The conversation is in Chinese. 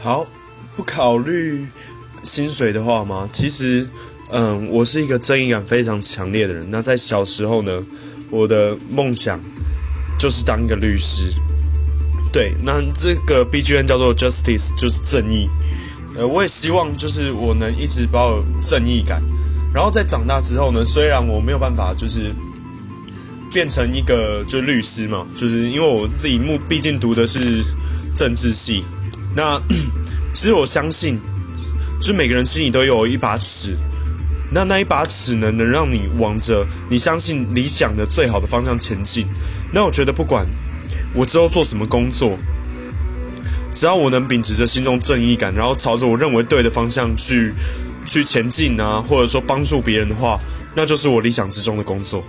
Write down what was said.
好，不考虑薪水的话吗？其实，嗯，我是一个正义感非常强烈的人。那在小时候呢，我的梦想就是当一个律师。对，那这个 B G N 叫做 Justice，就是正义。呃，我也希望就是我能一直保有正义感。然后在长大之后呢，虽然我没有办法就是变成一个就律师嘛，就是因为我自己目毕竟读的是政治系。那其实我相信，就每个人心里都有一把尺，那那一把尺呢，能让你往着你相信理想的最好的方向前进。那我觉得不管我之后做什么工作，只要我能秉持着心中正义感，然后朝着我认为对的方向去去前进啊，或者说帮助别人的话，那就是我理想之中的工作。